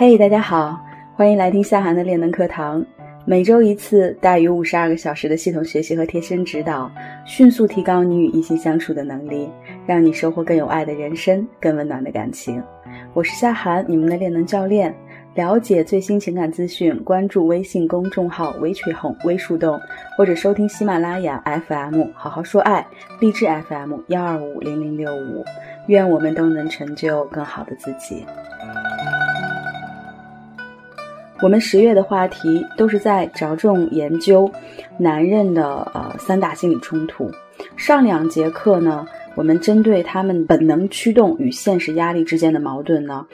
嘿，大家好，欢迎来听夏涵的练能课堂。每周一次，大于五十二个小时的系统学习和贴身指导，迅速提高你与异性相处的能力，让你收获更有爱的人生，更温暖的感情。我是夏涵，你们的练能教练。了解最新情感资讯，关注微信公众号“微吹红微树洞”，或者收听喜马拉雅 FM“ 好好说爱”、励志 FM“ 幺二五零零六五”。愿我们都能成就更好的自己。我们十月的话题都是在着重研究男人的呃三大心理冲突。上两节课呢，我们针对他们本能驱动与现实压力之间的矛盾呢。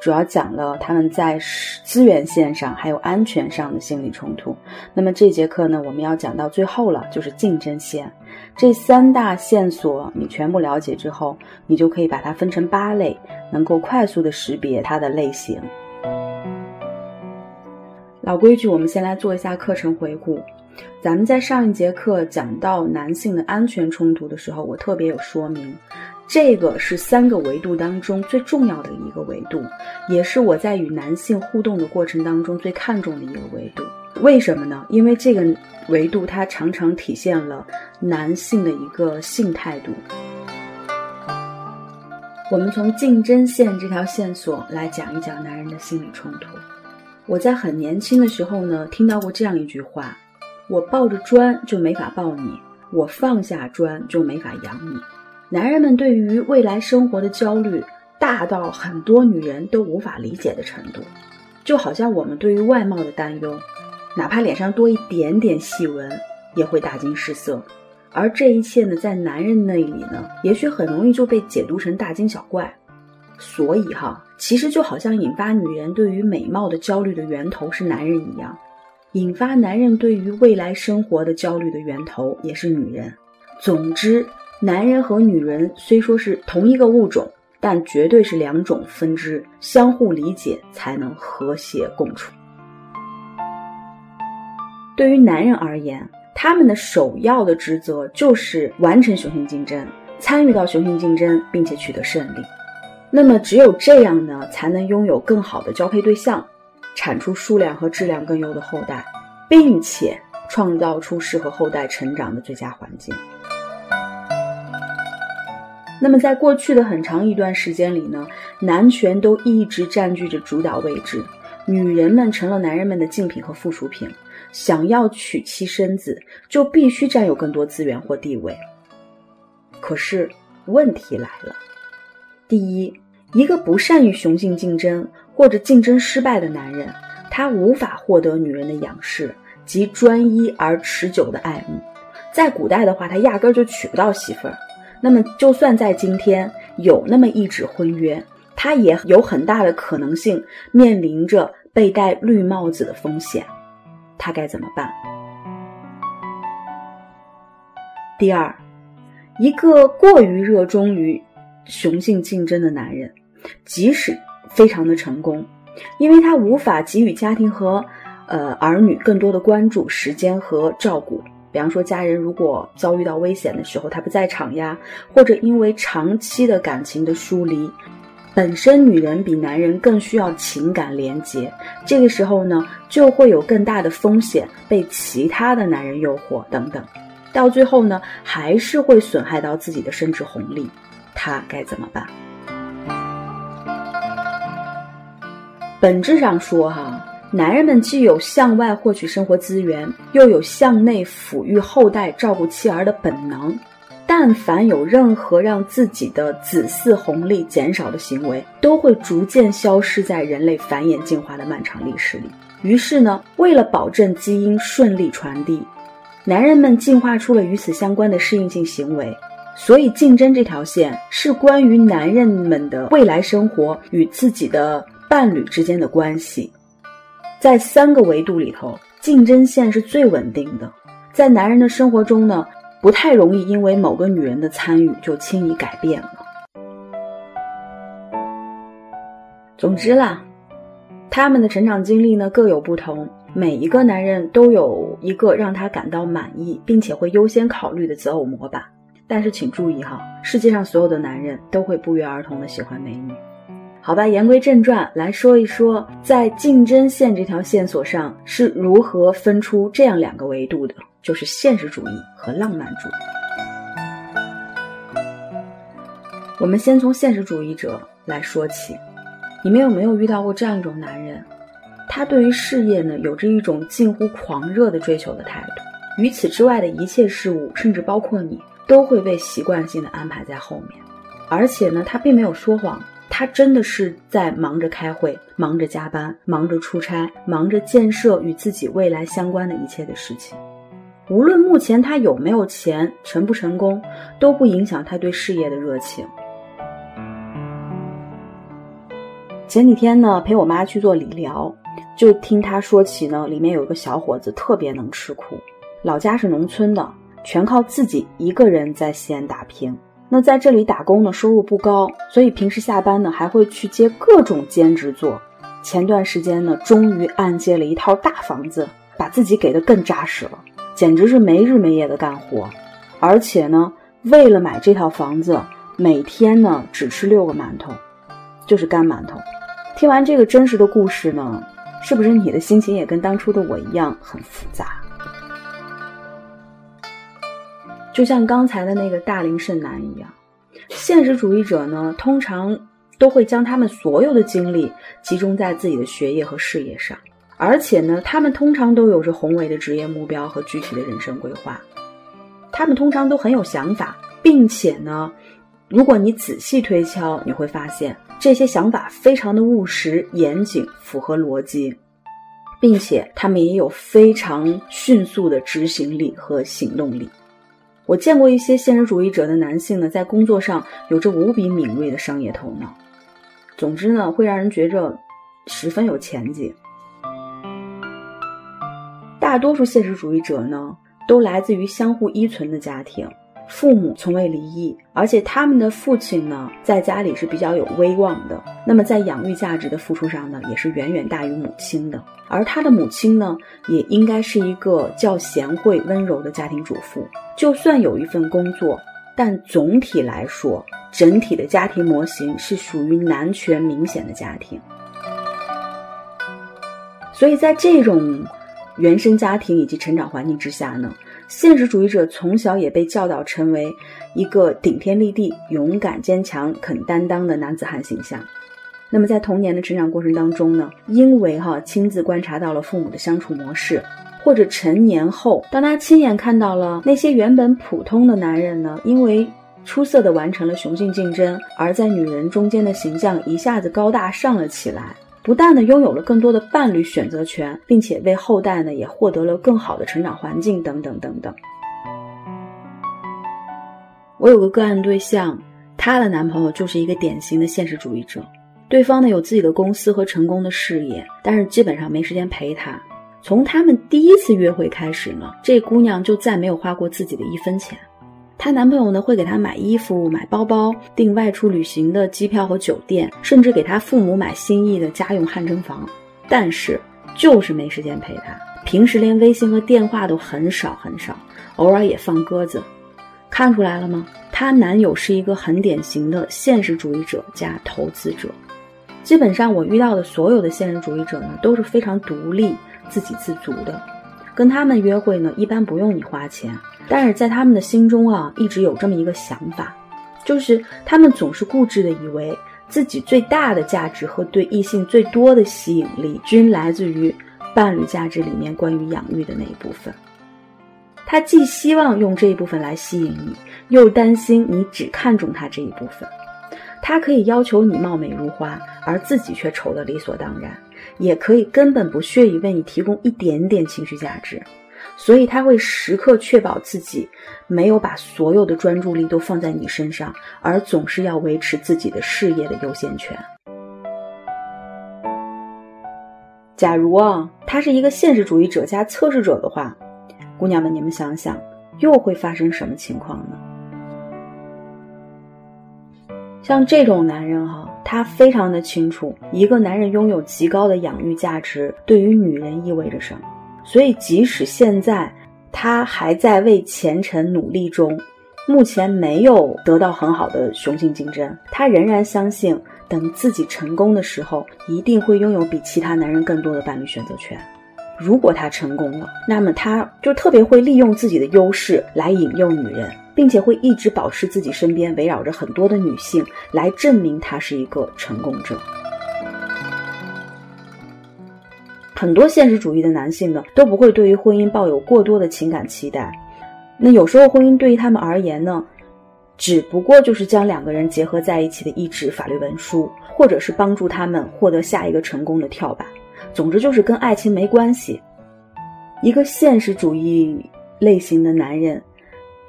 主要讲了他们在资源线上还有安全上的心理冲突。那么这节课呢，我们要讲到最后了，就是竞争线。这三大线索你全部了解之后，你就可以把它分成八类，能够快速的识别它的类型。老规矩，我们先来做一下课程回顾。咱们在上一节课讲到男性的安全冲突的时候，我特别有说明。这个是三个维度当中最重要的一个维度，也是我在与男性互动的过程当中最看重的一个维度。为什么呢？因为这个维度它常常体现了男性的一个性态度。我们从竞争线这条线索来讲一讲男人的心理冲突。我在很年轻的时候呢，听到过这样一句话：“我抱着砖就没法抱你，我放下砖就没法养你。”男人们对于未来生活的焦虑大到很多女人都无法理解的程度，就好像我们对于外貌的担忧，哪怕脸上多一点点细纹也会大惊失色，而这一切呢，在男人那里呢，也许很容易就被解读成大惊小怪。所以哈，其实就好像引发女人对于美貌的焦虑的源头是男人一样，引发男人对于未来生活的焦虑的源头也是女人。总之。男人和女人虽说是同一个物种，但绝对是两种分支，相互理解才能和谐共处。对于男人而言，他们的首要的职责就是完成雄性竞争，参与到雄性竞争，并且取得胜利。那么，只有这样呢，才能拥有更好的交配对象，产出数量和质量更优的后代，并且创造出适合后代成长的最佳环境。那么，在过去的很长一段时间里呢，男权都一直占据着主导位置，女人们成了男人们的竞品和附属品。想要娶妻生子，就必须占有更多资源或地位。可是问题来了：第一，一个不善于雄性竞争或者竞争失败的男人，他无法获得女人的仰视及专一而持久的爱慕。在古代的话，他压根儿就娶不到媳妇儿。那么，就算在今天有那么一纸婚约，他也有很大的可能性面临着被戴绿帽子的风险，他该怎么办？第二，一个过于热衷于雄性竞争的男人，即使非常的成功，因为他无法给予家庭和呃儿女更多的关注、时间和照顾。比方说，家人如果遭遇到危险的时候，他不在场呀，或者因为长期的感情的疏离，本身女人比男人更需要情感连接，这个时候呢，就会有更大的风险被其他的男人诱惑等等，到最后呢，还是会损害到自己的生殖红利，他该怎么办？本质上说，哈。男人们既有向外获取生活资源，又有向内抚育后代、照顾妻儿的本能。但凡有任何让自己的子嗣红利减少的行为，都会逐渐消失在人类繁衍进化的漫长历史里。于是呢，为了保证基因顺利传递，男人们进化出了与此相关的适应性行为。所以，竞争这条线是关于男人们的未来生活与自己的伴侣之间的关系。在三个维度里头，竞争线是最稳定的。在男人的生活中呢，不太容易因为某个女人的参与就轻易改变了。总之啦，他们的成长经历呢各有不同，每一个男人都有一个让他感到满意并且会优先考虑的择偶模板。但是请注意哈，世界上所有的男人都会不约而同的喜欢美女。好吧，言归正传，来说一说在竞争线这条线索上是如何分出这样两个维度的，就是现实主义和浪漫主义。我们先从现实主义者来说起，你们有没有遇到过这样一种男人？他对于事业呢，有着一种近乎狂热的追求的态度，与此之外的一切事物，甚至包括你，都会被习惯性的安排在后面。而且呢，他并没有说谎，他真的是在忙着开会，忙着加班，忙着出差，忙着建设与自己未来相关的一切的事情。无论目前他有没有钱，成不成功，都不影响他对事业的热情。前几天呢，陪我妈去做理疗。就听他说起呢，里面有个小伙子特别能吃苦，老家是农村的，全靠自己一个人在西安打拼。那在这里打工呢，收入不高，所以平时下班呢还会去接各种兼职做。前段时间呢，终于按揭了一套大房子，把自己给的更扎实了，简直是没日没夜的干活。而且呢，为了买这套房子，每天呢只吃六个馒头，就是干馒头。听完这个真实的故事呢。是不是你的心情也跟当初的我一样很复杂？就像刚才的那个大龄剩男一样，现实主义者呢，通常都会将他们所有的精力集中在自己的学业和事业上，而且呢，他们通常都有着宏伟的职业目标和具体的人生规划，他们通常都很有想法，并且呢，如果你仔细推敲，你会发现。这些想法非常的务实、严谨、符合逻辑，并且他们也有非常迅速的执行力和行动力。我见过一些现实主义者的男性呢，在工作上有着无比敏锐的商业头脑。总之呢，会让人觉着十分有前景。大多数现实主义者呢，都来自于相互依存的家庭。父母从未离异，而且他们的父亲呢，在家里是比较有威望的。那么在养育价值的付出上呢，也是远远大于母亲的。而他的母亲呢，也应该是一个较贤惠、温柔的家庭主妇。就算有一份工作，但总体来说，整体的家庭模型是属于男权明显的家庭。所以在这种原生家庭以及成长环境之下呢。现实主义者从小也被教导成为一个顶天立地、勇敢坚强、肯担当的男子汉形象。那么在童年的成长过程当中呢，因为哈亲自观察到了父母的相处模式，或者成年后，当他亲眼看到了那些原本普通的男人呢，因为出色的完成了雄性竞争，而在女人中间的形象一下子高大上了起来。不但呢拥有了更多的伴侣选择权，并且为后代呢也获得了更好的成长环境等等等等。我有个个案对象，她的男朋友就是一个典型的现实主义者。对方呢有自己的公司和成功的事业，但是基本上没时间陪她。从他们第一次约会开始呢，这姑娘就再没有花过自己的一分钱。她男朋友呢会给她买衣服、买包包、订外出旅行的机票和酒店，甚至给她父母买心意的家用汗蒸房，但是就是没时间陪她。平时连微信和电话都很少很少，偶尔也放鸽子。看出来了吗？她男友是一个很典型的现实主义者加投资者。基本上我遇到的所有的现实主义者呢都是非常独立、自给自足的，跟他们约会呢一般不用你花钱。但是在他们的心中啊，一直有这么一个想法，就是他们总是固执的以为自己最大的价值和对异性最多的吸引力，均来自于伴侣价值里面关于养育的那一部分。他既希望用这一部分来吸引你，又担心你只看重他这一部分。他可以要求你貌美如花，而自己却丑得理所当然；也可以根本不屑于为你提供一点点情绪价值。所以他会时刻确保自己没有把所有的专注力都放在你身上，而总是要维持自己的事业的优先权。假如啊，他是一个现实主义者加测试者的话，姑娘们，你们想想，又会发生什么情况呢？像这种男人哈，他非常的清楚，一个男人拥有极高的养育价值对于女人意味着什么。所以，即使现在他还在为前程努力中，目前没有得到很好的雄性竞争，他仍然相信，等自己成功的时候，一定会拥有比其他男人更多的伴侣选择权。如果他成功了，那么他就特别会利用自己的优势来引诱女人，并且会一直保持自己身边围绕着很多的女性，来证明他是一个成功者。很多现实主义的男性呢，都不会对于婚姻抱有过多的情感期待。那有时候婚姻对于他们而言呢，只不过就是将两个人结合在一起的一纸法律文书，或者是帮助他们获得下一个成功的跳板。总之就是跟爱情没关系。一个现实主义类型的男人，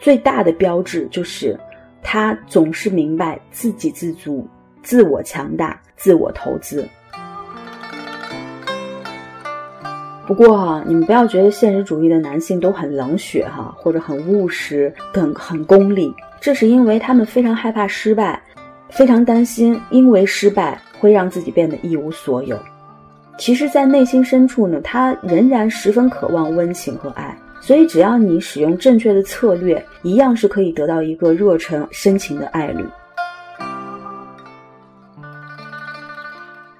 最大的标志就是他总是明白自给自足、自我强大、自我投资。不过哈，你们不要觉得现实主义的男性都很冷血哈，或者很务实、很很功利。这是因为他们非常害怕失败，非常担心因为失败会让自己变得一无所有。其实，在内心深处呢，他仍然十分渴望温情和爱。所以，只要你使用正确的策略，一样是可以得到一个热忱深情的爱侣。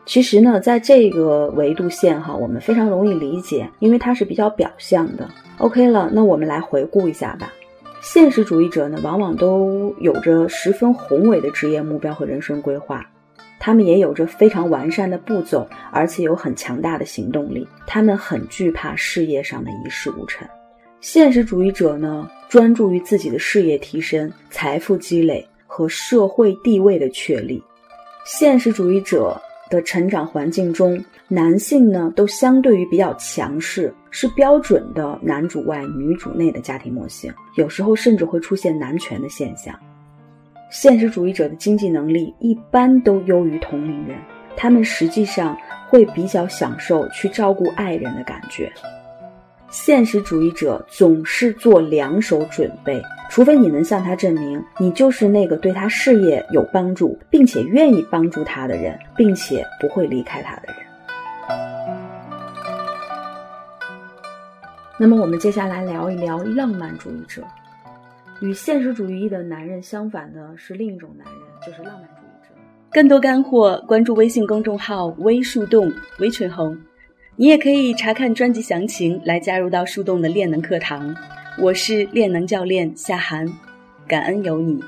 其实呢，在这个维度线哈，我们非常容易理解，因为它是比较表象的。OK 了，那我们来回顾一下吧。现实主义者呢，往往都有着十分宏伟的职业目标和人生规划，他们也有着非常完善的步骤，而且有很强大的行动力。他们很惧怕事业上的一事无成。现实主义者呢，专注于自己的事业提升、财富积累和社会地位的确立。现实主义者。的成长环境中，男性呢都相对于比较强势，是标准的男主外女主内的家庭模型，有时候甚至会出现男权的现象。现实主义者的经济能力一般都优于同龄人，他们实际上会比较享受去照顾爱人的感觉。现实主义者总是做两手准备，除非你能向他证明你就是那个对他事业有帮助，并且愿意帮助他的人，并且不会离开他的人。那么，我们接下来聊一聊浪漫主义者。与现实主义的男人相反的是另一种男人，就是浪漫主义者。更多干货，关注微信公众号“微树洞”，微春红。你也可以查看专辑详情来加入到树洞的练能课堂。我是练能教练夏涵，感恩有你。